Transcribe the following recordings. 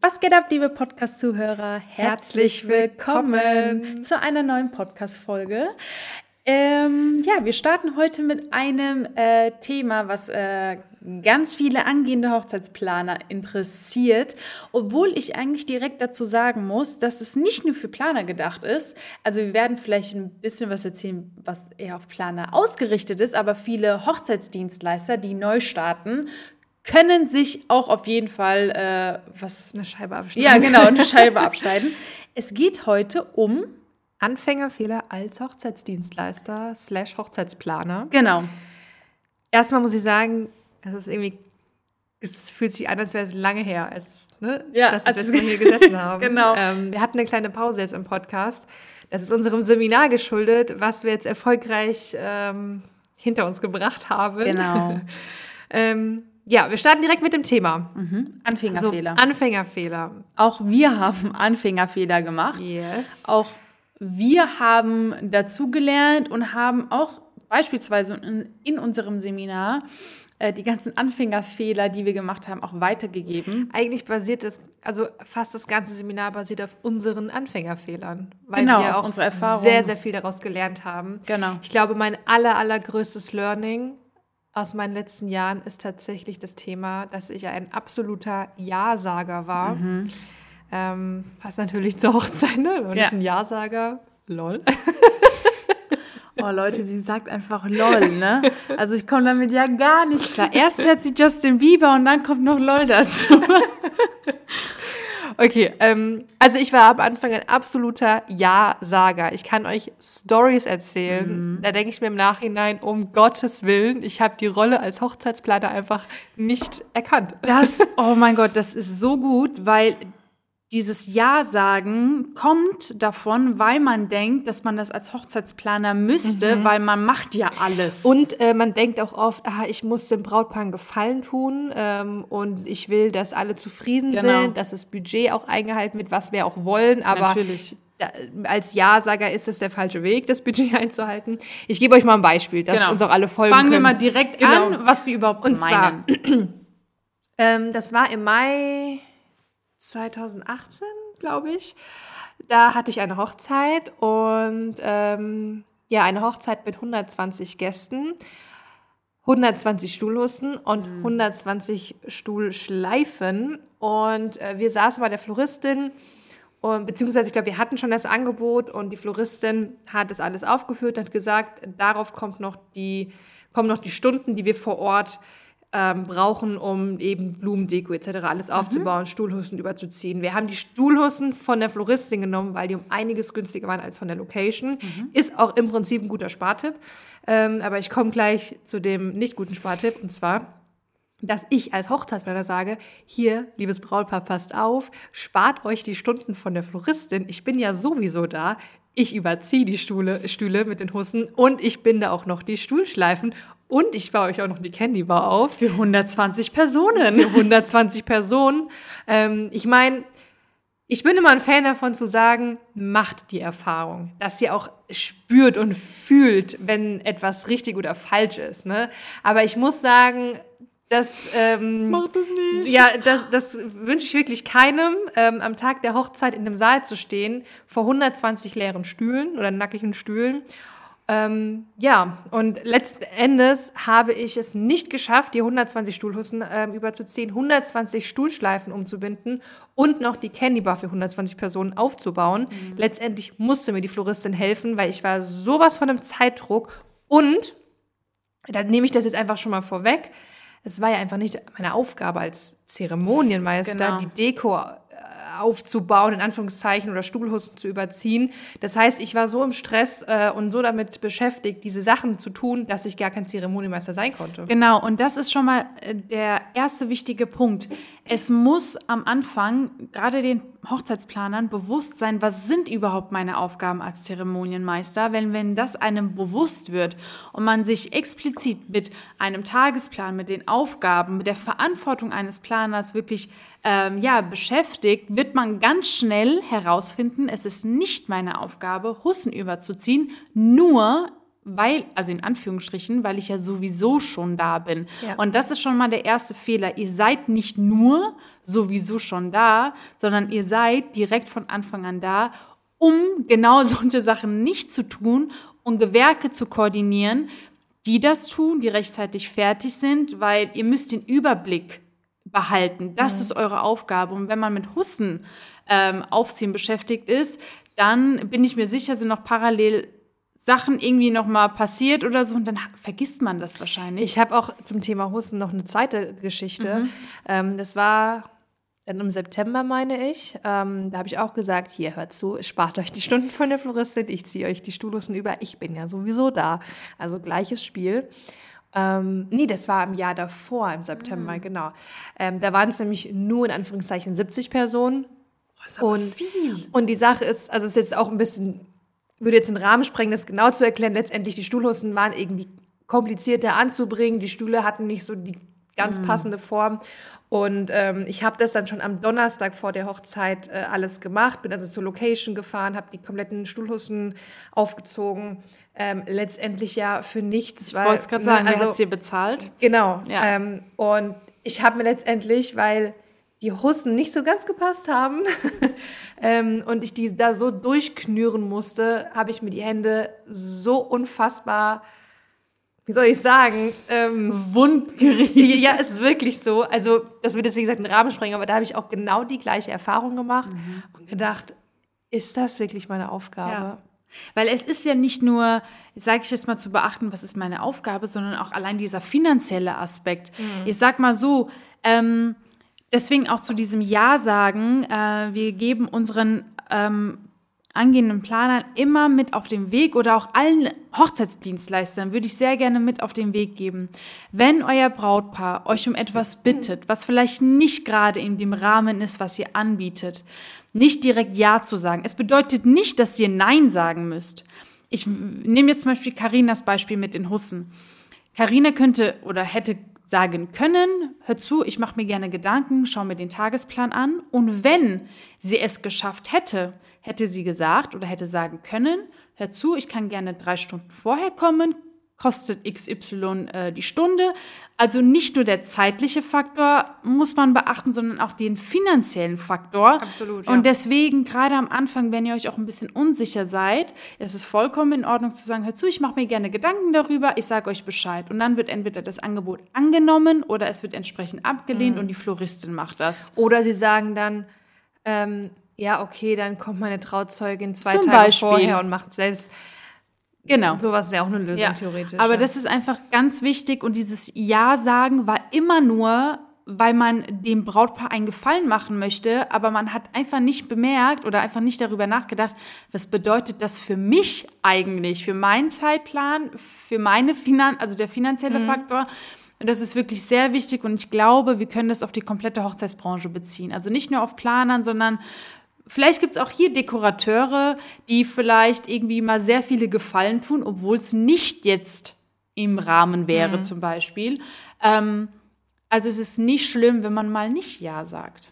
Was geht ab, liebe Podcast-Zuhörer? Herzlich willkommen zu einer neuen Podcast-Folge. Ähm, ja, wir starten heute mit einem äh, Thema, was äh, ganz viele angehende Hochzeitsplaner interessiert, obwohl ich eigentlich direkt dazu sagen muss, dass es nicht nur für Planer gedacht ist. Also wir werden vielleicht ein bisschen was erzählen, was eher auf Planer ausgerichtet ist, aber viele Hochzeitsdienstleister, die neu starten, können sich auch auf jeden Fall äh, was eine Scheibe abschneiden. Ja, genau, eine Scheibe abschneiden. Es geht heute um Anfängerfehler als Hochzeitsdienstleister slash Hochzeitsplaner. Genau. Erstmal muss ich sagen, es ist irgendwie, es fühlt sich an, als wäre es lange her, als, ne, Ja, dass wir als- das hier gesessen haben. Genau. Ähm, wir hatten eine kleine Pause jetzt im Podcast. Das ist unserem Seminar geschuldet, was wir jetzt erfolgreich ähm, hinter uns gebracht haben. Genau. ähm, ja, wir starten direkt mit dem Thema. Anfängerfehler. So, Anfängerfehler. auch wir haben Anfängerfehler gemacht. Yes. Auch wir haben dazugelernt und haben auch beispielsweise in, in unserem Seminar äh, die ganzen Anfängerfehler, die wir gemacht haben, auch weitergegeben. Eigentlich basiert das, also fast das ganze Seminar basiert auf unseren Anfängerfehlern, weil Genau, wir auch unsere Erfahrung. sehr, sehr viel daraus gelernt haben. Genau. Ich glaube, mein aller, allergrößtes Learning aus meinen letzten Jahren ist tatsächlich das Thema, dass ich ein absoluter Ja-Sager war. Mhm. Ähm, passt natürlich zur Hochzeit, ne? Und Ja. ist ein Ja-Sager. Lol. Oh Leute, sie sagt einfach LOL, ne? Also ich komme damit ja gar nicht klar. Erst hört sie Justin Bieber und dann kommt noch LOL dazu. Okay, ähm, also ich war am Anfang ein absoluter Ja-Sager. Ich kann euch Stories erzählen. Da denke ich mir im Nachhinein, um Gottes Willen, ich habe die Rolle als Hochzeitsplaner einfach nicht erkannt. Das, oh mein Gott, das ist so gut, weil dieses Ja sagen kommt davon, weil man denkt, dass man das als Hochzeitsplaner müsste, weil man macht ja alles. Und äh, man denkt auch oft, ah, ich muss dem Brautpaar einen Gefallen tun ähm, und ich will, dass alle zufrieden Genau. sind, dass das Budget auch eingehalten wird, was wir auch wollen. Aber Natürlich. da, als Ja-Sager ist es der falsche Weg, das Budget einzuhalten. Ich gebe euch mal ein Beispiel, dass Genau. uns auch alle folgen Fangen wir können. mal direkt Genau. an, was wir überhaupt Und zwar- meinen. Ähm, das war im Mai 2018, glaube ich. Da hatte ich eine Hochzeit und ähm, ja, eine Hochzeit mit 120 Gästen, 120 Stuhlhussen und 120 Stuhlschleifen. Und äh, wir saßen bei der Floristin und, beziehungsweise ich glaube, wir hatten schon das Angebot und die Floristin hat das alles aufgeführt, hat gesagt, darauf kommt noch die, kommen noch die Stunden, die wir vor Ort ähm, brauchen, um eben Blumendeko etc. alles aufzubauen, Stuhlhussen überzuziehen. Wir haben die Stuhlhussen von der Floristin genommen, weil die um einiges günstiger waren als von der Location. Ist auch im Prinzip ein guter Spartipp. Ähm, aber ich komme gleich zu dem nicht guten Spartipp und zwar dass ich als Hochzeitsplaner sage, hier, liebes Brautpaar, passt auf, spart euch die Stunden von der Floristin. Ich bin ja sowieso da. Ich überziehe die Stühle, Stühle mit den Hussen und ich binde auch noch die Stuhlschleifen und ich baue euch auch noch die Candy Bar auf Für 120 Personen. für 120 Personen. Ähm, ich meine, ich bin immer ein Fan davon zu sagen, macht die Erfahrung, dass ihr auch spürt und fühlt, wenn etwas richtig oder falsch ist. Ne? Aber ich muss sagen, dass ähm, Macht es nicht. ja, das, das wünsche ich wirklich keinem, ähm, am Tag der Hochzeit in einem Saal zu stehen, vor 120 leeren Stühlen oder nackigen Stühlen. Ähm, ja, und letzten Endes habe ich es nicht geschafft, die 120 Stuhlhussen ähm, überzuziehen, 120 Stuhlschleifen umzubinden und noch die Candy Bar für 120 Personen aufzubauen. Letztendlich musste mir die Floristin helfen, weil ich war sowas von einem Zeitdruck und dann nehme ich das jetzt einfach schon mal vorweg. Es war ja einfach nicht meine Aufgabe als Zeremonienmeister, Genau. die Deko äh, aufzubauen, in Anführungszeichen, oder Stuhlhusten zu überziehen. Das heißt, ich war so im Stress äh, und so damit beschäftigt, diese Sachen zu tun, dass ich gar kein Zeremonienmeister sein konnte. Genau, und das ist schon mal äh, der erste wichtige Punkt. Es muss am Anfang gerade den Hochzeitsplanern bewusst sein, was sind überhaupt meine Aufgaben als Zeremonienmeister, wenn, wenn das einem bewusst wird und man sich explizit mit einem Tagesplan, mit den Aufgaben, mit der Verantwortung eines Planers wirklich ähm, ja, beschäftigt, wird man ganz schnell herausfinden, es ist nicht meine Aufgabe, Hussen überzuziehen, nur weil, also in Anführungsstrichen, weil ich ja sowieso schon da bin. Ja. Und das ist schon mal der erste Fehler. Ihr seid nicht nur sowieso schon da, sondern ihr seid direkt von Anfang an da, um genau solche Sachen nicht zu tun und Gewerke zu koordinieren, die das tun, die rechtzeitig fertig sind, weil ihr müsst den Überblick behalten. Das ist eure Aufgabe. Und wenn man mit Hussen ähm, aufziehen beschäftigt ist, dann bin ich mir sicher, sind noch parallel Sachen irgendwie noch mal passiert oder so und dann vergisst man das wahrscheinlich. Ich habe auch zum Thema Husten noch eine zweite Geschichte. Ähm, das war dann im September, meine ich. Ähm, da habe ich auch gesagt, hier, hört zu, spart euch die Stunden von der Floristin, ich ziehe euch die Stuhlhusten über, ich bin ja sowieso da. Also gleiches Spiel. Ähm, nee, das war im Jahr davor, im September, genau. Ähm, da waren es nämlich nur in Anführungszeichen 70 Personen. und, und die Sache ist, also es ist jetzt auch ein bisschen, würde jetzt den Rahmen sprengen, das genau zu erklären. Letztendlich, die Stuhlhusten waren irgendwie komplizierter anzubringen. Die Stühle hatten nicht so die ganz passende Form. Und ähm, ich habe das dann schon am Donnerstag vor der Hochzeit äh, alles gemacht, bin also zur Location gefahren, habe die kompletten Stuhlhusten aufgezogen. Ähm, letztendlich ja für nichts. ich wollte es gerade sagen, also, wer hat es dir bezahlt? Genau. Ja. Ähm, und ich habe mir letztendlich, weil die Hussen nicht so ganz gepasst haben ähm, und ich die da so durchknüren musste, habe ich mir die Hände so unfassbar, wie soll ich sagen, ähm, Wundgerieben. ja, ist wirklich so. Also, das wird jetzt, wie gesagt, einen Rahmen sprengen, aber da habe ich auch genau die gleiche Erfahrung gemacht und gedacht, ist das wirklich meine Aufgabe? Ja. Weil es ist ja nicht nur, sage ich jetzt mal, zu beachten, was ist meine Aufgabe, sondern auch allein dieser finanzielle Aspekt. Ich sag mal so, ähm, deswegen auch zu diesem Ja sagen, äh, wir geben unseren ähm, angehenden Planern immer mit auf den Weg oder auch allen Hochzeitsdienstleistern würde ich sehr gerne mit auf den Weg geben. Wenn euer Brautpaar euch um etwas bittet, was vielleicht nicht gerade in dem Rahmen ist, was ihr anbietet, nicht direkt Ja zu sagen. Es bedeutet nicht, dass ihr Nein sagen müsst. Ich nehme jetzt zum Beispiel Karinas Beispiel mit den Hussen. Karina könnte oder hätte sagen können, hör zu, ich mache mir gerne Gedanken, schau mir den Tagesplan an. Und wenn sie es geschafft hätte, hätte sie gesagt oder hätte sagen können, hör zu, ich kann gerne drei Stunden vorher kommen, kostet XY äh, die Stunde. Also nicht nur der zeitliche Faktor muss man beachten, sondern auch den finanziellen Faktor. Absolut, ja. Und deswegen, gerade am Anfang, wenn ihr euch auch ein bisschen unsicher seid, ist es vollkommen in Ordnung zu sagen, hör zu, ich mache mir gerne Gedanken darüber, ich sage euch Bescheid. Und dann wird entweder das Angebot angenommen oder es wird entsprechend abgelehnt und die Floristin macht das. Oder sie sagen dann, ähm, ja, okay, dann kommt meine Trauzeugin zwei Zum Tage Beispiel. vorher und macht selbst. Genau. Sowas wäre auch eine Lösung Ja, theoretisch. aber ja. das ist einfach ganz wichtig und dieses Ja sagen war immer nur, weil man dem Brautpaar einen Gefallen machen möchte, aber man hat einfach nicht bemerkt oder einfach nicht darüber nachgedacht, was bedeutet das für mich eigentlich, für meinen Zeitplan, für meine Finan also der finanzielle Faktor. Und das ist wirklich sehr wichtig und ich glaube, wir können das auf die komplette Hochzeitsbranche beziehen. Also nicht nur auf Planern, sondern Vielleicht gibt es auch hier Dekorateure, die vielleicht irgendwie mal sehr viele Gefallen tun, obwohl es nicht jetzt im Rahmen wäre, zum Beispiel. Ähm, also es ist nicht schlimm, wenn man mal nicht Ja sagt.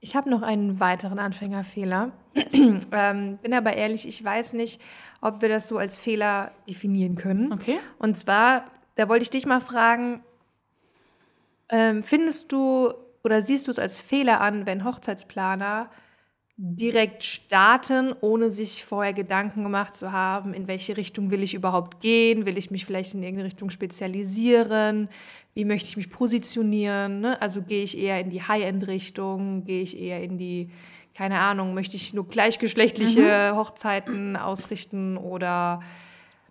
Ich habe noch einen weiteren Anfängerfehler. ähm, bin aber ehrlich, ich weiß nicht, ob wir das so als Fehler definieren können. Okay. Und zwar, da wollte ich dich mal fragen, ähm, findest du oder siehst du es als Fehler an, wenn Hochzeitsplaner direkt starten, ohne sich vorher Gedanken gemacht zu haben, in welche Richtung will ich überhaupt gehen? Will ich mich vielleicht in irgendeine Richtung spezialisieren? Wie möchte ich mich positionieren? Ne? Also gehe ich eher in die High-End-Richtung? Gehe ich eher in die, keine Ahnung, möchte ich nur gleichgeschlechtliche Hochzeiten ausrichten oder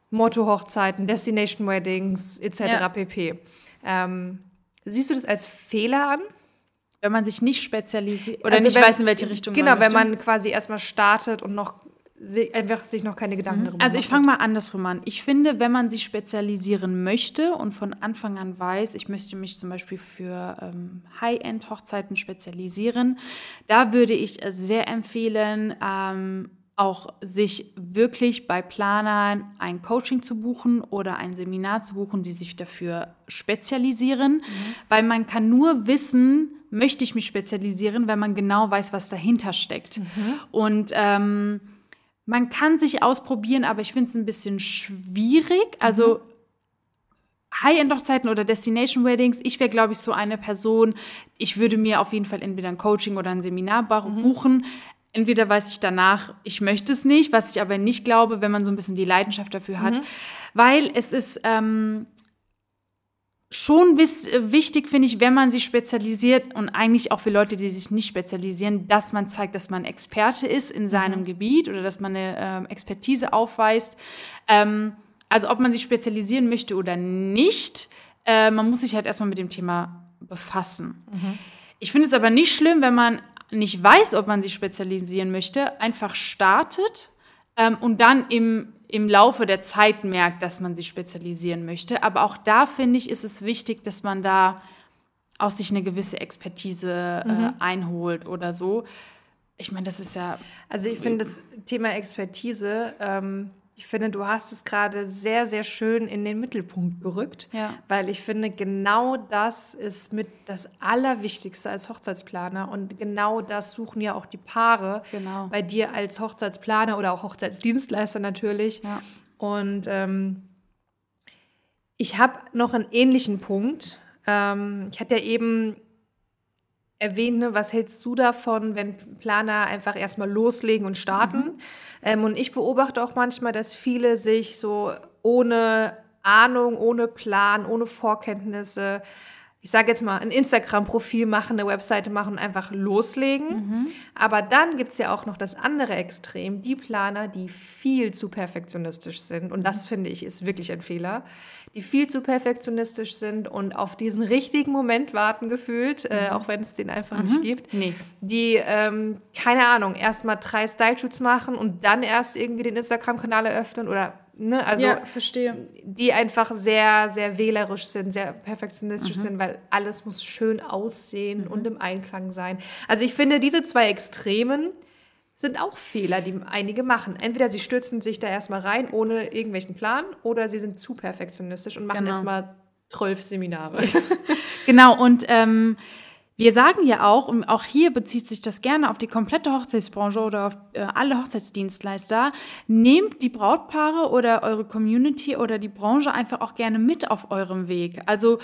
Motto-Hochzeiten, Destination-Weddings etc. Ja. pp. Ähm, siehst du das als Fehler an? Wenn man sich nicht spezialisiert oder Also nicht wenn- weiß, in welche Richtung Genau, man wenn möchte. man quasi erstmal startet und noch einfach sich noch keine Gedanken darüber Also ich fange mal andersrum an. Ich finde, wenn man sich spezialisieren möchte und von Anfang an weiß, ich möchte mich zum Beispiel für ähm, High-End-Hochzeiten spezialisieren, da würde ich es sehr empfehlen, ähm, auch sich wirklich bei Planern ein Coaching zu buchen oder ein Seminar zu buchen, die sich dafür spezialisieren, weil man kann nur wissen, möchte ich mich spezialisieren, wenn man genau weiß, was dahinter steckt. Und ähm, man kann sich ausprobieren, aber ich finde es ein bisschen schwierig. Also mhm. High-End-Hochzeiten oder Destination-Weddings, ich wäre, glaube ich, so eine Person, ich würde mir auf jeden Fall entweder ein Coaching oder ein Seminar mhm. buchen. Mhm. Entweder weiß ich danach, ich möchte es nicht, was ich aber nicht glaube, wenn man so ein bisschen die Leidenschaft dafür hat. Mhm. Weil es ist ähm, schon wichtig, finde ich, wenn man sich spezialisiert und eigentlich auch für Leute, die sich nicht spezialisieren, dass man zeigt, dass man Experte ist in seinem mhm. Gebiet oder dass man eine äh, Expertise aufweist. Ähm, also ob man sich spezialisieren möchte oder nicht, äh, man muss sich halt erstmal mit dem Thema befassen. Mhm. Ich finde es aber nicht schlimm, wenn man nicht weiß, ob man sich spezialisieren möchte, einfach startet ähm, und dann im, im Laufe der Zeit merkt, dass man sich spezialisieren möchte. Aber auch da finde ich, ist es wichtig, dass man da auch sich eine gewisse Expertise äh, mhm. einholt oder so. Ich meine, das ist ja. Also ich finde das Thema Expertise ähm, ich finde, du hast es gerade sehr, sehr schön in den Mittelpunkt gerückt, ja. weil ich finde, genau das ist mit das Allerwichtigste als Hochzeitsplaner und genau das suchen ja auch die Paare genau. bei dir als Hochzeitsplaner oder auch Hochzeitsdienstleister natürlich. Ja. Und ähm, ich habe noch einen ähnlichen Punkt. Ähm, ich hatte ja eben erwähnt, ne, was hältst du davon, wenn Planer einfach erstmal loslegen und starten? Mhm. Ähm, und ich beobachte auch manchmal, dass viele sich so ohne Ahnung, ohne Plan, ohne Vorkenntnisse ich sage jetzt mal, ein Instagram-Profil machen, eine Webseite machen und einfach loslegen. Mhm. Aber dann gibt es ja auch noch das andere Extrem, die Planer, die viel zu perfektionistisch sind. Und das mhm. finde ich ist wirklich ein Fehler. Die viel zu perfektionistisch sind und auf diesen richtigen Moment warten gefühlt, äh, mhm. äh, auch wenn es den einfach nicht mhm. gibt. Nee. Die, ähm, keine Ahnung, erst mal drei Style-Shoots machen und dann erst irgendwie den Instagram-Kanal eröffnen oder Ne? Also ja, verstehe. Die einfach sehr, sehr wählerisch sind, sehr perfektionistisch mhm. sind, weil alles muss schön aussehen mhm. und im Einklang sein. Also ich finde, diese zwei Extremen sind auch Fehler, die einige machen. Entweder sie stürzen sich da erstmal rein ohne irgendwelchen Plan oder sie sind zu perfektionistisch und machen genau. erstmal zwölf Seminare. genau, und ähm, wir sagen ja auch, und auch hier bezieht sich das gerne auf die komplette Hochzeitsbranche oder auf äh, alle Hochzeitsdienstleister, nehmt die Brautpaare oder eure Community oder die Branche einfach auch gerne mit auf eurem Weg. Also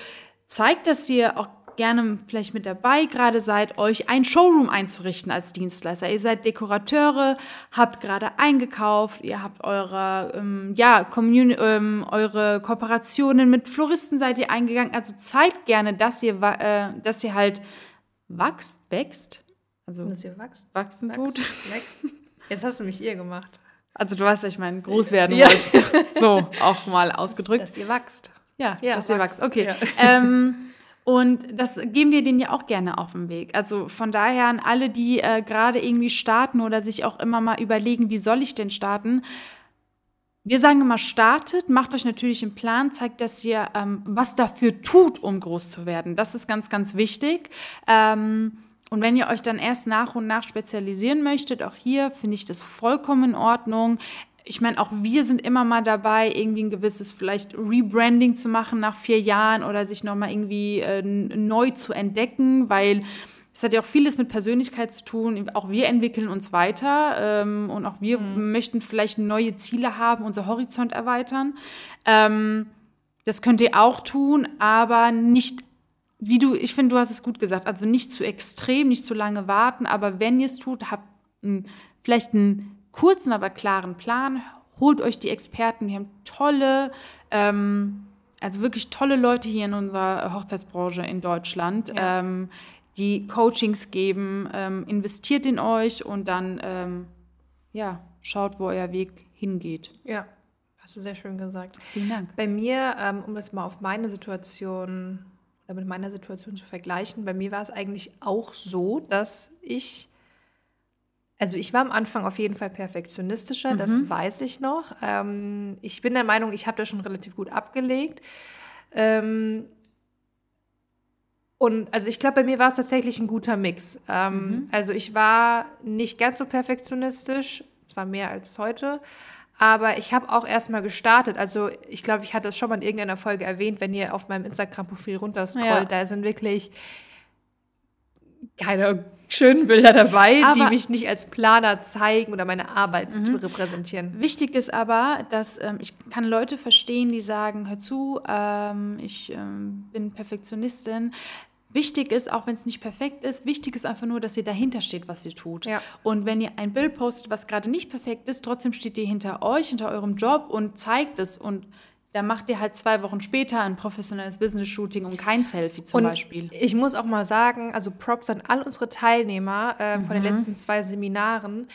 zeigt, dass ihr auch gerne vielleicht mit dabei gerade seid, euch ein Showroom einzurichten als Dienstleister. Ihr seid Dekorateure, habt gerade eingekauft, ihr habt eure, ähm, ja, Communi ähm, eure Kooperationen mit Floristen seid ihr eingegangen. Also zeigt gerne, dass ihr, äh, dass ihr halt wächst, wächst. Also dass ihr wächst, wachsen tut. Wächst. Jetzt hast du mich ihr gemacht. Also du weißt, was ich meine, groß werden ja. wollte. So, auch mal ausgedrückt. Dass ihr wächst. Ja, ja dass ihr wächst. Okay. Ja. Ähm, und das geben wir denen ja auch gerne auf den Weg. Also von daher an alle, die äh, gerade irgendwie starten oder sich auch immer mal überlegen, wie soll ich denn starten, wir sagen immer, startet, macht euch natürlich einen Plan, zeigt, dass ihr ähm, was dafür tut, um groß zu werden. Das ist ganz, ganz wichtig. Ähm, und wenn ihr euch dann erst nach und nach spezialisieren möchtet, auch hier finde ich das vollkommen in Ordnung. Ich meine, auch wir sind immer mal dabei, irgendwie ein gewisses vielleicht Rebranding zu machen nach vier Jahren oder sich nochmal irgendwie äh, neu zu entdecken, weil es hat ja auch vieles mit Persönlichkeit zu tun. Auch wir entwickeln uns weiter ähm, und auch wir mhm. möchten vielleicht neue Ziele haben, unser Horizont erweitern. Ähm, das könnt ihr auch tun, aber nicht, wie du, ich finde, du hast es gut gesagt, also nicht zu extrem, nicht zu lange warten, aber wenn ihr es tut, habt ein, vielleicht einen kurzen, aber klaren Plan, holt euch die Experten, wir haben tolle, ähm, also wirklich tolle Leute hier in unserer Hochzeitsbranche in Deutschland. Ja. Ähm, die Coachings geben, ähm, investiert in euch und dann ähm, ja, schaut, wo euer Weg hingeht. Ja, hast du sehr schön gesagt. Vielen Dank. Bei mir, ähm, um das mal auf meine Situation oder mit meiner Situation zu vergleichen, bei mir war es eigentlich auch so, dass ich also ich war am Anfang auf jeden Fall perfektionistischer, mhm. das weiß ich noch. Ähm, ich bin der Meinung, ich habe das schon relativ gut abgelegt. Ähm, und also ich glaube, bei mir war es tatsächlich ein guter Mix. Ähm, mhm. Also ich war nicht ganz so perfektionistisch, zwar mehr als heute, aber ich habe auch erstmal gestartet. Also ich glaube, ich hatte es schon mal in irgendeiner Folge erwähnt, wenn ihr auf meinem Instagram-Profil runterscrollt, ja. da sind wirklich keine schönen Bilder dabei, aber die mich nicht als Planer zeigen oder meine Arbeit mhm. repräsentieren. Wichtig ist aber, dass ähm, ich kann Leute verstehen, die sagen, hör zu, ähm, ich ähm, bin Perfektionistin. Wichtig ist, auch wenn es nicht perfekt ist, wichtig ist einfach nur, dass ihr dahinter steht, was ihr tut. Ja. Und wenn ihr ein Bild postet, was gerade nicht perfekt ist, trotzdem steht ihr hinter euch, hinter eurem Job und zeigt es und da macht ihr halt zwei Wochen später ein professionelles Business-Shooting und kein Selfie zum und Beispiel. Ich muss auch mal sagen, also Props an all unsere Teilnehmer äh, mhm. von den mhm. letzten zwei Seminaren.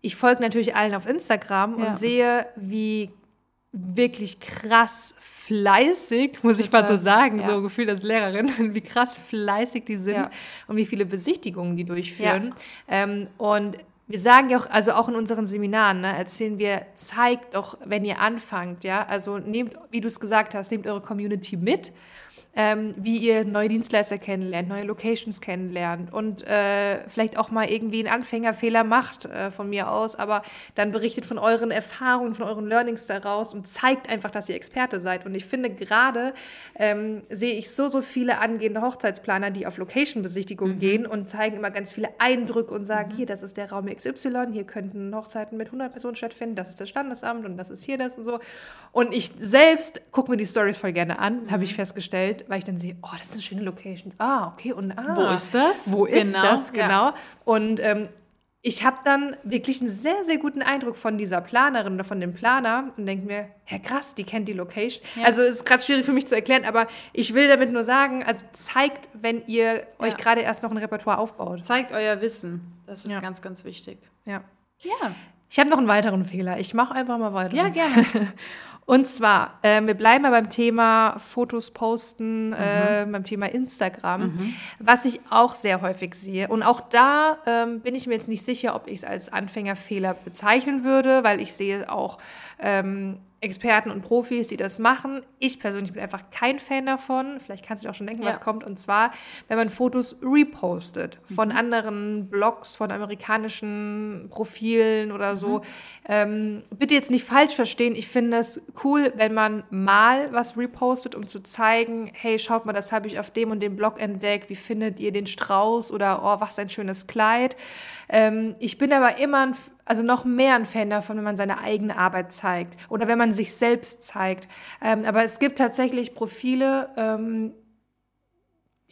Ich folge natürlich allen auf Instagram ja. und sehe, wie wirklich krass fleißig, muss Total. ich mal so sagen, ja. so gefühlt als Lehrerin, wie krass fleißig die sind ja. und wie viele Besichtigungen die durchführen. Ähm, und wir sagen ja auch, also auch in unseren Seminaren, ne, erzählen wir, zeigt doch, wenn ihr anfangt, ja, also nehmt, wie du es gesagt hast, nehmt eure Community mit ähm, wie ihr neue Dienstleister kennenlernt, neue Locations kennenlernt und äh, vielleicht auch mal irgendwie einen Anfängerfehler macht äh, von mir aus, aber dann berichtet von euren Erfahrungen, von euren Learnings daraus und zeigt einfach, dass ihr Experte seid. Und ich finde gerade ähm, sehe ich so, so viele angehende Hochzeitsplaner, die auf Location-Besichtigungen mhm. gehen und zeigen immer ganz viele Eindrücke und sagen, mhm. hier, das ist der Raum XY, hier könnten Hochzeiten mit 100 Personen stattfinden, das ist das Standesamt und das ist hier das und so. Und ich selbst gucke mir die Stories voll gerne an, mhm. habe ich festgestellt weil ich dann sehe, oh, das eine schöne Location. Ah, okay, und ah, wo ist das? Wo ist genau, das? Genau. Ja. Und ähm, ich habe dann wirklich einen sehr, sehr guten Eindruck von dieser Planerin oder von dem Planer und denke mir, ja krass, die kennt die Location. Ja. Also ist gerade schwierig für mich zu erklären, aber ich will damit nur sagen, also zeigt, wenn ihr ja. euch gerade erst noch ein Repertoire aufbaut. Zeigt euer Wissen. Das ist ja. ganz, ganz wichtig. Ja. Ja. Ich habe noch einen weiteren Fehler. Ich mache einfach mal weiter. Ja, gerne. Und zwar, äh, wir bleiben mal beim Thema Fotos posten, mhm. äh, beim Thema Instagram, mhm. was ich auch sehr häufig sehe. Und auch da ähm, bin ich mir jetzt nicht sicher, ob ich es als Anfängerfehler bezeichnen würde, weil ich sehe auch ähm, Experten und Profis, die das machen. Ich persönlich bin einfach kein Fan davon. Vielleicht kannst du dir auch schon denken, ja. was kommt. Und zwar, wenn man Fotos repostet von mhm. anderen Blogs, von amerikanischen Profilen oder so. Mhm. Ähm, bitte jetzt nicht falsch verstehen. Ich finde es cool, wenn man mal was repostet, um zu zeigen, hey, schaut mal, das habe ich auf dem und dem Blog entdeckt. Wie findet ihr den Strauß? Oder, oh, was ein schönes Kleid. Ähm, ich bin aber immer ein also noch mehr ein Fan davon, wenn man seine eigene Arbeit zeigt oder wenn man sich selbst zeigt. Ähm, aber es gibt tatsächlich Profile, ähm,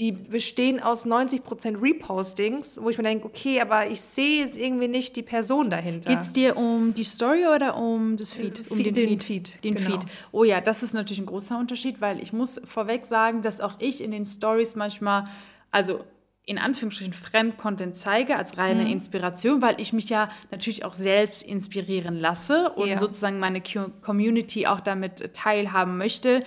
die bestehen aus 90% Repostings, wo ich mir denke, okay, aber ich sehe jetzt irgendwie nicht die Person dahinter. Geht es dir um die Story oder um das Feed? Um den, den Feed. Feed. Den genau. Feed. Oh ja, das ist natürlich ein großer Unterschied, weil ich muss vorweg sagen, dass auch ich in den Stories manchmal, also in Anführungsstrichen Fremdcontent zeige als reine mhm. Inspiration, weil ich mich ja natürlich auch selbst inspirieren lasse und ja. sozusagen meine Community auch damit teilhaben möchte.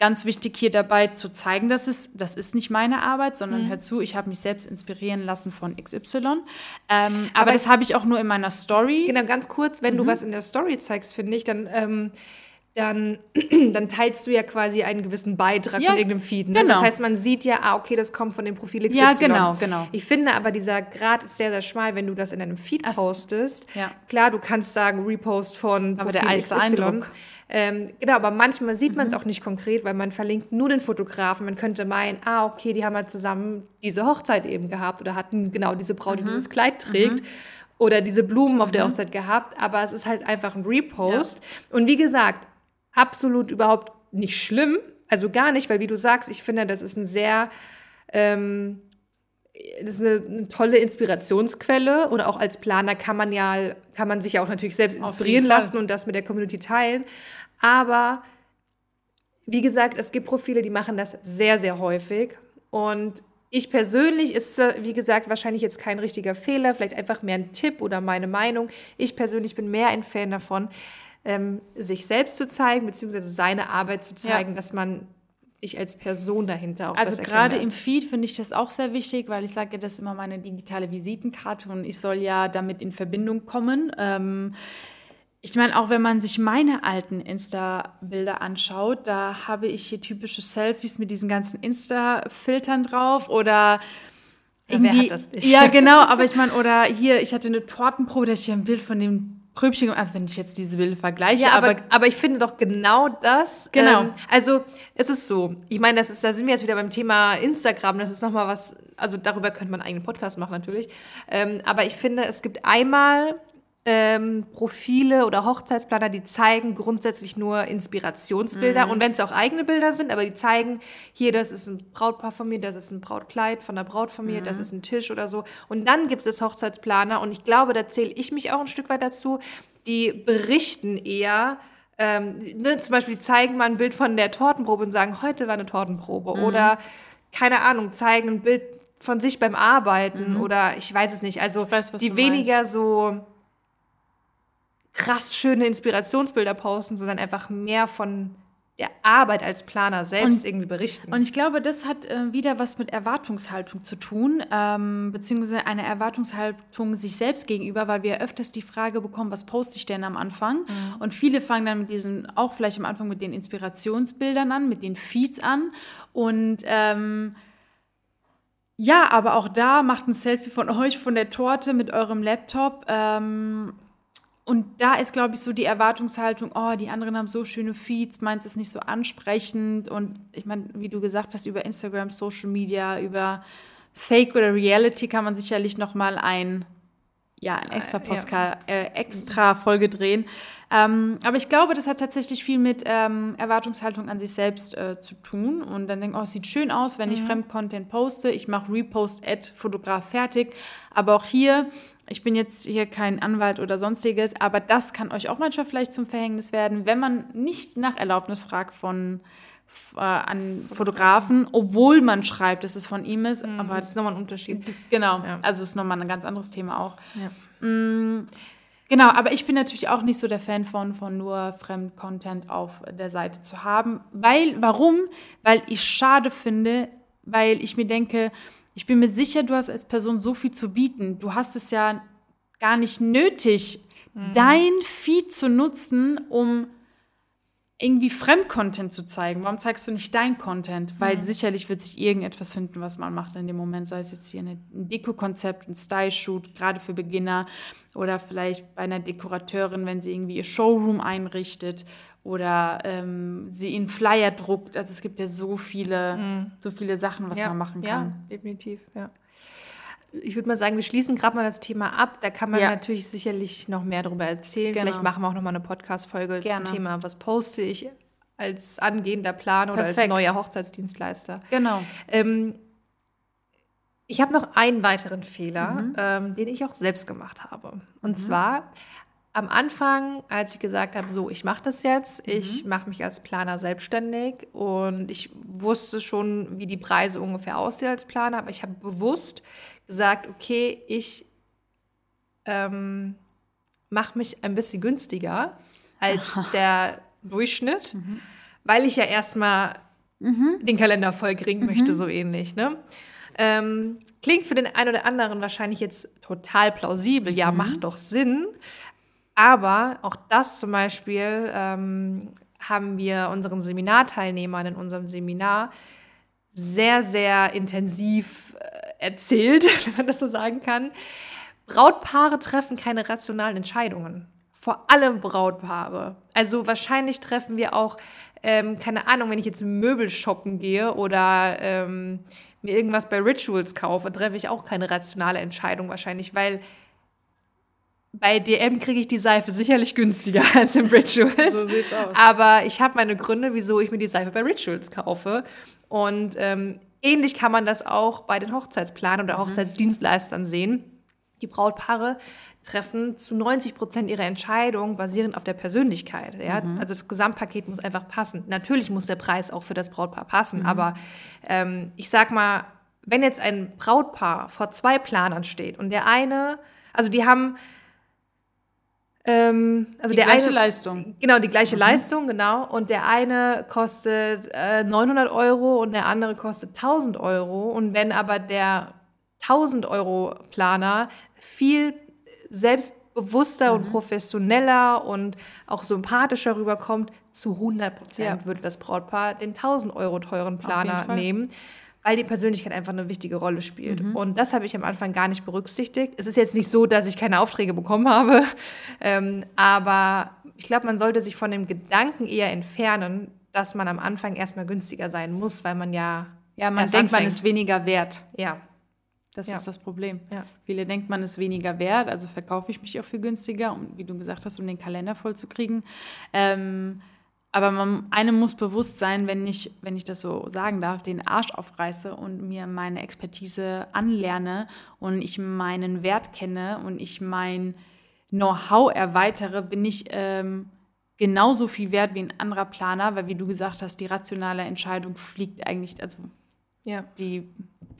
Ganz wichtig hier dabei zu zeigen, dass es, das ist nicht meine Arbeit, sondern mhm. hör zu, ich habe mich selbst inspirieren lassen von XY. Ähm, aber, aber, das habe ich auch nur in meiner Story. Genau, ganz kurz, wenn mhm. du was in der Story zeigst, finde ich, dann ähm, dann, dann teilst du ja quasi einen gewissen Beitrag ja, von irgendeinem Feed. Ne? Genau. Das heißt, man sieht ja, ah, okay, das kommt von dem Profil XY. Ja, genau, genau. Ich finde aber, dieser Grad ist sehr, sehr schmal, wenn du das in einem Feed Ach, postest. Ja. Klar, du kannst sagen, Repost von aber Profil der XY. Eindruck. Ähm, genau, aber manchmal sieht man es mhm. auch nicht konkret, weil man verlinkt nur den Fotografen. Man könnte meinen, ah, okay, die haben halt zusammen diese Hochzeit eben gehabt oder hatten genau diese Braut, die mhm. dieses Kleid trägt. Mhm oder diese Blumen auf der mhm. Hochzeit gehabt, aber es ist halt einfach ein Repost. Ja. Und wie gesagt, absolut überhaupt nicht schlimm. Also gar nicht, weil wie du sagst, ich finde, das ist ein sehr, ähm, das ist eine, eine, tolle Inspirationsquelle und auch als Planer kann man ja, kann man sich ja auch natürlich selbst inspirieren lassen und das mit der Community teilen. Aber wie gesagt, es gibt Profile, die machen das sehr, sehr häufig und ich persönlich ist, wie gesagt, wahrscheinlich jetzt kein richtiger Fehler, vielleicht einfach mehr ein Tipp oder meine Meinung. Ich persönlich bin mehr ein Fan davon, ähm, sich selbst zu zeigen, beziehungsweise seine Arbeit zu zeigen, ja. dass man ich als Person dahinter auch Also gerade im Feed finde ich das auch sehr wichtig, weil ich sage, das ist immer meine digitale Visitenkarte und ich soll ja damit in Verbindung kommen. Ähm, ich meine, auch wenn man sich meine alten Insta-Bilder anschaut, da habe ich hier typische Selfies mit diesen ganzen Insta-Filtern drauf oder irgendwie. Wer hat das nicht? Ja, genau, aber ich meine, oder hier, ich hatte eine Tortenprobe, da ich hier ein Bild von dem Pröbchen, also wenn ich jetzt diese Bilder vergleiche. Ja, aber, aber, aber, ich finde doch genau das. Genau. Ähm, also es ist so, ich meine, das ist, da sind wir jetzt wieder beim Thema Instagram, das ist nochmal was also darüber könnte man einen eigenen Podcast machen natürlich. Ähm, aber ich finde, es gibt einmal ähm, Profile oder Hochzeitsplaner, die zeigen grundsätzlich nur Inspirationsbilder. Mhm. Und wenn es auch eigene Bilder sind, aber die zeigen, hier, das ist ein Brautpaar von mir, das ist ein Brautkleid von der Braut von mir, das Mhm. ist ein Tisch oder so. Und dann gibt es Hochzeitsplaner, und ich glaube, da zähle ich mich auch ein Stück weit dazu, die berichten eher. Ähm, ne, zum Beispiel die zeigen mal ein Bild von der Tortenprobe und sagen, heute war eine Tortenprobe. Mhm. Oder, keine Ahnung, zeigen ein Bild von sich beim Arbeiten oder ich weiß es nicht. Also Mhm. weiß, die weniger so krass schöne Inspirationsbilder posten, sondern einfach mehr von der Arbeit als Planer selbst Und- irgendwie berichten. Und ich glaube, das hat äh, wieder was mit Erwartungshaltung zu tun, ähm, beziehungsweise eine Erwartungshaltung sich selbst gegenüber, weil wir öfters die Frage bekommen, was poste ich denn am Anfang? Und viele fangen dann mit diesen, auch vielleicht am Anfang mit den Inspirationsbildern an, mit den Feeds an. Und ähm, ja, aber auch da macht ein Selfie von euch, von der Torte mit eurem Laptop. Ähm, und da ist, glaube ich, so die Erwartungshaltung, oh, die anderen haben so schöne Feeds, meins ist nicht so ansprechend. Und ich meine, wie du gesagt hast, über Instagram, Social Media, über Fake oder Reality kann man sicherlich noch mal ein, ja, ein extra, ja. Postka äh, extra Folge drehen. Ähm, aber ich glaube, das hat tatsächlich viel mit ähm, Erwartungshaltung an sich selbst äh, zu tun. Und dann denken, oh, es sieht schön aus, wenn ich Fremdcontent poste. Ich mache Repost, Ad, Fotograf fertig. Aber auch hier, ich bin jetzt hier kein Anwalt oder sonstiges, aber das kann euch auch manchmal vielleicht zum Verhängnis werden, wenn man nicht nach Erlaubnis fragt von äh, an Fotografen, obwohl man schreibt, dass es von ihm ist. Aber das ist nochmal ein Unterschied. Genau, Ja. also ist nochmal ein ganz anderes Thema auch. Ja. Mm, Genau, aber ich bin natürlich auch nicht so der Fan von, von nur Fremdcontent auf der Seite zu haben. Weil, warum? Weil ich schade finde, weil ich mir denke, ich bin mir sicher, du hast als Person so viel zu bieten. Du hast es ja gar nicht nötig, dein Feed zu nutzen, um irgendwie Fremdcontent zu zeigen. Warum zeigst du nicht dein Content? Weil sicherlich wird sich irgendetwas finden, was man macht in dem Moment, sei es jetzt hier ein Deko-Konzept, ein Style-Shoot, gerade für Beginner oder vielleicht bei einer Dekorateurin, wenn sie irgendwie ihr Showroom einrichtet oder ähm, sie in Flyer druckt. Also es gibt ja so viele, so viele Sachen, was man machen kann. Ja, definitiv, ja. Ich würde mal sagen, wir schließen gerade mal das Thema ab. Da kann man Ja. natürlich sicherlich noch mehr darüber erzählen. Genau. Vielleicht machen wir auch noch mal eine Podcast-Folge zum Thema, was poste ich als angehender Planer oder als Perfekt. neuer Hochzeitsdienstleister. Genau. Ähm, ich habe noch einen weiteren Fehler, Mhm. ähm, den ich auch selbst gemacht habe. Und zwar am Anfang, als ich gesagt habe, so, ich mache das jetzt, Mhm. ich mache mich als Planer selbstständig und ich wusste schon, wie die Preise ungefähr aussehen als Planer, aber ich habe bewusst gesagt, okay, ich ähm, mache mich ein bisschen günstiger als der Durchschnitt, Mhm. weil ich ja erstmal den Kalender voll kriegen möchte, so ähnlich. Ne? Ähm, klingt für den einen oder anderen wahrscheinlich jetzt total plausibel, ja, macht doch Sinn. Aber auch das zum Beispiel ähm, haben wir unseren Seminarteilnehmern in unserem Seminar sehr, sehr intensiv äh, erzählt, wenn man das so sagen kann. Brautpaare treffen keine rationalen Entscheidungen. Vor allem Brautpaare. Also wahrscheinlich treffen wir auch, ähm, keine Ahnung, wenn ich jetzt Möbel shoppen gehe oder ähm, mir irgendwas bei Rituals kaufe, treffe ich auch keine rationale Entscheidung wahrscheinlich, weil bei DM kriege ich die Seife sicherlich günstiger als im Rituals. So sieht's aus. Aber ich habe meine Gründe, wieso ich mir die Seife bei Rituals kaufe. Und ähm, ähnlich kann man das auch bei den Hochzeitsplanern oder Hochzeitsdienstleistern sehen. Die Brautpaare treffen zu 90 Prozent ihre Entscheidung basierend auf der Persönlichkeit. Ja? Also das Gesamtpaket muss einfach passen. Natürlich muss der Preis auch für das Brautpaar passen, aber ähm, ich sag mal, wenn jetzt ein Brautpaar vor zwei Planern steht und der eine, also die haben, ähm, also Die der gleiche eine, Leistung. Genau, die gleiche Leistung, genau. Und der eine kostet äh, 900 Euro und der andere kostet 1000 Euro. Und wenn aber der 1000 Euro Planer viel selbstbewusster und professioneller und auch sympathischer rüberkommt, zu 100 Prozent Ja. würde das Brautpaar den 1000 Euro teuren Planer nehmen. Weil die Persönlichkeit einfach eine wichtige Rolle spielt. Und das habe ich am Anfang gar nicht berücksichtigt. Es ist jetzt nicht so, dass ich keine Aufträge bekommen habe, ähm, aber ich glaube, man sollte sich von dem Gedanken eher entfernen, dass man am Anfang erstmal günstiger sein muss, weil man ja Ja, man denkt, man anfängt. ist weniger wert. Ja, Das Ja. ist das Problem. Ja. Viele denkt, man ist weniger wert, also verkaufe ich mich auch viel günstiger, um, wie du gesagt hast, um den Kalender voll zu kriegen. Ähm, aber man, einem muss bewusst sein, wenn ich, wenn ich das so sagen darf, den Arsch aufreiße und mir meine Expertise anlerne und ich meinen Wert kenne und ich mein Know-how erweitere, bin ich ähm, genauso viel wert wie ein anderer Planer, weil wie du gesagt hast, die rationale Entscheidung fliegt eigentlich, also Ja. die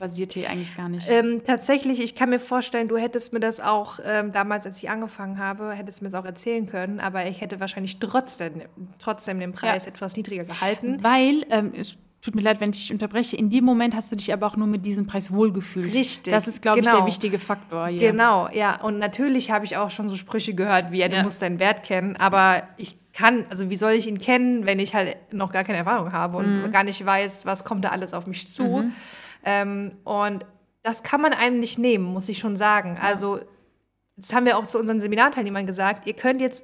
basiert hier eigentlich gar nicht. Ähm, tatsächlich, ich kann mir vorstellen, du hättest mir das auch ähm, damals, als ich angefangen habe, hättest mir das auch erzählen können, aber ich hätte wahrscheinlich trotzdem, trotzdem den Preis Ja. etwas niedriger gehalten. Weil, ähm, es tut mir leid, wenn ich dich unterbreche, in dem Moment hast du dich aber auch nur mit diesem Preis wohlgefühlt. Richtig, Das ist, glaube ich, genau. der wichtige Faktor hier. Genau, ja. Und natürlich habe ich auch schon so Sprüche gehört, wie, ja, du Ja. musst deinen Wert kennen, aber ich kann, also wie soll ich ihn kennen, wenn ich halt noch gar keine Erfahrung habe und Mhm. gar nicht weiß, was kommt da alles auf mich zu. Ähm, und das kann man einem nicht nehmen, muss ich schon sagen. Also, das haben wir auch zu unseren Seminarteilnehmern gesagt, ihr könnt jetzt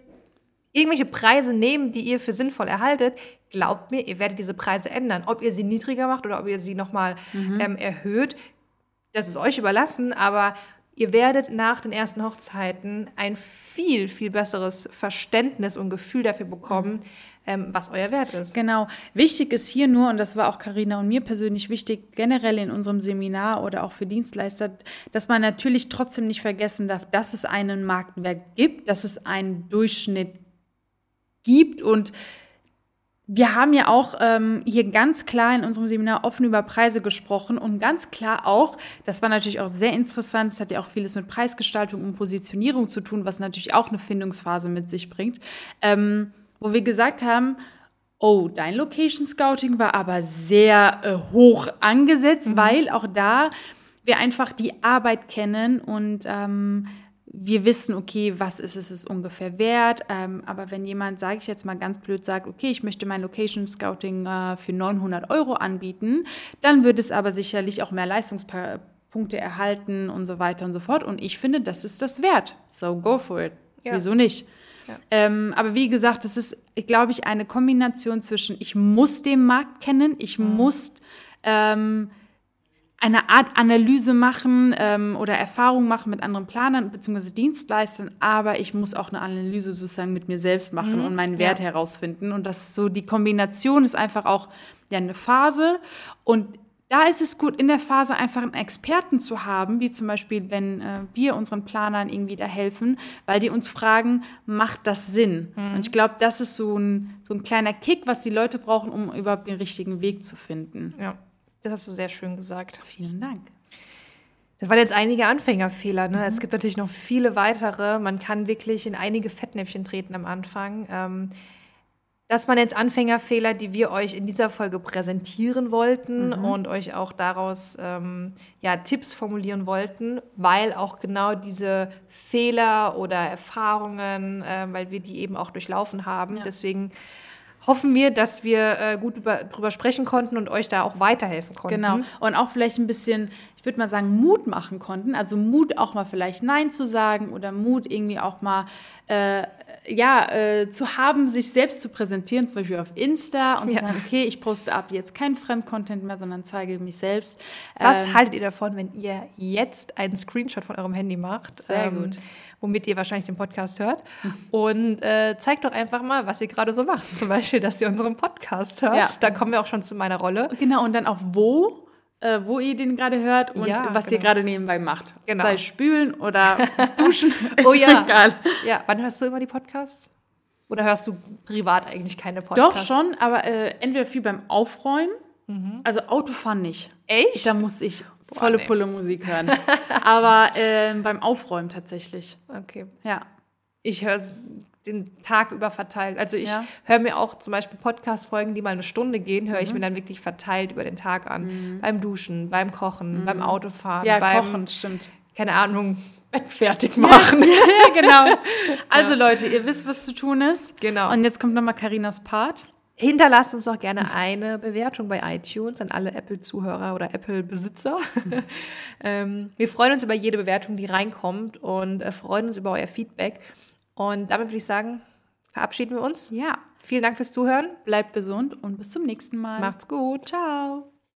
irgendwelche Preise nehmen, die ihr für sinnvoll erhaltet. Glaubt mir, ihr werdet diese Preise ändern. Ob ihr sie niedriger macht oder ob ihr sie nochmal ähm, erhöht, das ist euch überlassen, aber ihr werdet nach den ersten Hochzeiten ein viel, viel besseres Verständnis und Gefühl dafür bekommen, ähm, was euer Wert ist. Genau. Wichtig ist hier nur, und das war auch Karina und mir persönlich wichtig, generell in unserem Seminar oder auch für Dienstleister, dass man natürlich trotzdem nicht vergessen darf, dass es einen Marktwert gibt, dass es einen Durchschnitt gibt und wir haben ja auch ähm, hier ganz klar in unserem Seminar offen über Preise gesprochen und ganz klar auch, das war natürlich auch sehr interessant, es hat ja auch vieles mit Preisgestaltung und Positionierung zu tun, was natürlich auch eine Findungsphase mit sich bringt, ähm, wo wir gesagt haben, oh, dein Location Scouting war aber sehr äh, hoch angesetzt, weil auch da wir einfach die Arbeit kennen und ähm, wir wissen, okay, was ist es ist ungefähr wert. Ähm, aber wenn jemand, sage ich jetzt mal ganz blöd, sagt, okay, ich möchte mein Location Scouting äh, für 900 Euro anbieten, dann wird es aber sicherlich auch mehr Leistungspunkte erhalten und so weiter und so fort. Und ich finde, das ist das wert. So go for it. Ja. Wieso nicht? Ja. Ähm, aber wie gesagt, das ist, glaube ich, eine Kombination zwischen, ich muss den Markt kennen, ich muss ähm, eine Art Analyse machen ähm, oder Erfahrung machen mit anderen Planern bzw. Dienstleistern, aber ich muss auch eine Analyse sozusagen mit mir selbst machen und meinen Wert ja. herausfinden. Und das ist so, die Kombination ist einfach auch ja, eine Phase. Und da ist es gut, in der Phase einfach einen Experten zu haben, wie zum Beispiel, wenn äh, wir unseren Planern irgendwie da helfen, weil die uns fragen, macht das Sinn? Und ich glaube, das ist so ein, so ein kleiner Kick, was die Leute brauchen, um überhaupt den richtigen Weg zu finden. Ja, das hast du sehr schön gesagt. Vielen Dank. Das waren jetzt einige Anfängerfehler. Ne? Es gibt natürlich noch viele weitere. Man kann wirklich in einige Fettnäpfchen treten am Anfang. Ähm, das waren jetzt Anfängerfehler, die wir euch in dieser Folge präsentieren wollten und euch auch daraus ähm, ja, Tipps formulieren wollten, weil auch genau diese Fehler oder Erfahrungen, äh, weil wir die eben auch durchlaufen haben. Ja. Deswegen hoffen wir, dass wir äh, gut über, drüber sprechen konnten und euch da auch weiterhelfen konnten. Genau. Und auch vielleicht ein bisschen, ich würde mal sagen, Mut machen konnten. Also Mut auch mal vielleicht Nein zu sagen oder Mut irgendwie auch mal äh, ja, äh, zu haben, sich selbst zu präsentieren, zum Beispiel auf Insta und Ja. zu sagen, okay, ich poste ab jetzt kein Fremdcontent mehr, sondern zeige mich selbst. Was Ähm, haltet ihr davon, wenn ihr jetzt einen Screenshot von eurem Handy macht? Sehr gut. Womit ihr wahrscheinlich den Podcast hört. Und äh, zeigt doch einfach mal, was ihr gerade so macht. Zum Beispiel, dass ihr unseren Podcast hört. Ja. Da kommen wir auch schon zu meiner Rolle. Genau, und dann auch wo, äh, wo ihr den gerade hört und Ja, was ihr genau. gerade nebenbei macht. Genau. Sei es spülen oder duschen. Oh ja. Egal. Ja, wann hörst du immer die Podcasts? Oder hörst du privat eigentlich keine Doch Podcasts? schon, aber äh, entweder viel beim Aufräumen, also Autofahren nicht. Echt? Da muss ich volle nee. Pulle Musik hören. aber ähm, beim Aufräumen tatsächlich. Okay. Ja. Ich höre es den Tag über verteilt. Also ich Ja. höre mir auch zum Beispiel Podcast-Folgen, die mal eine Stunde gehen, höre ich mir dann wirklich verteilt über den Tag an. Beim Duschen, beim Kochen, beim Autofahren, Ja, beim, kochen, stimmt. keine Ahnung, Bett fertig machen. ja, genau. Also Leute, ihr wisst, was zu tun ist. Genau. Und jetzt kommt nochmal Karinas Part. Hinterlasst uns auch gerne eine Bewertung bei iTunes an alle Apple-Zuhörer oder Apple-Besitzer. ähm, wir freuen uns über jede Bewertung, die reinkommt und äh, freuen uns über euer Feedback. Und damit würde ich sagen, verabschieden wir uns. Ja. Vielen Dank fürs Zuhören. Bleibt gesund und bis zum nächsten Mal. Macht's gut. Ciao.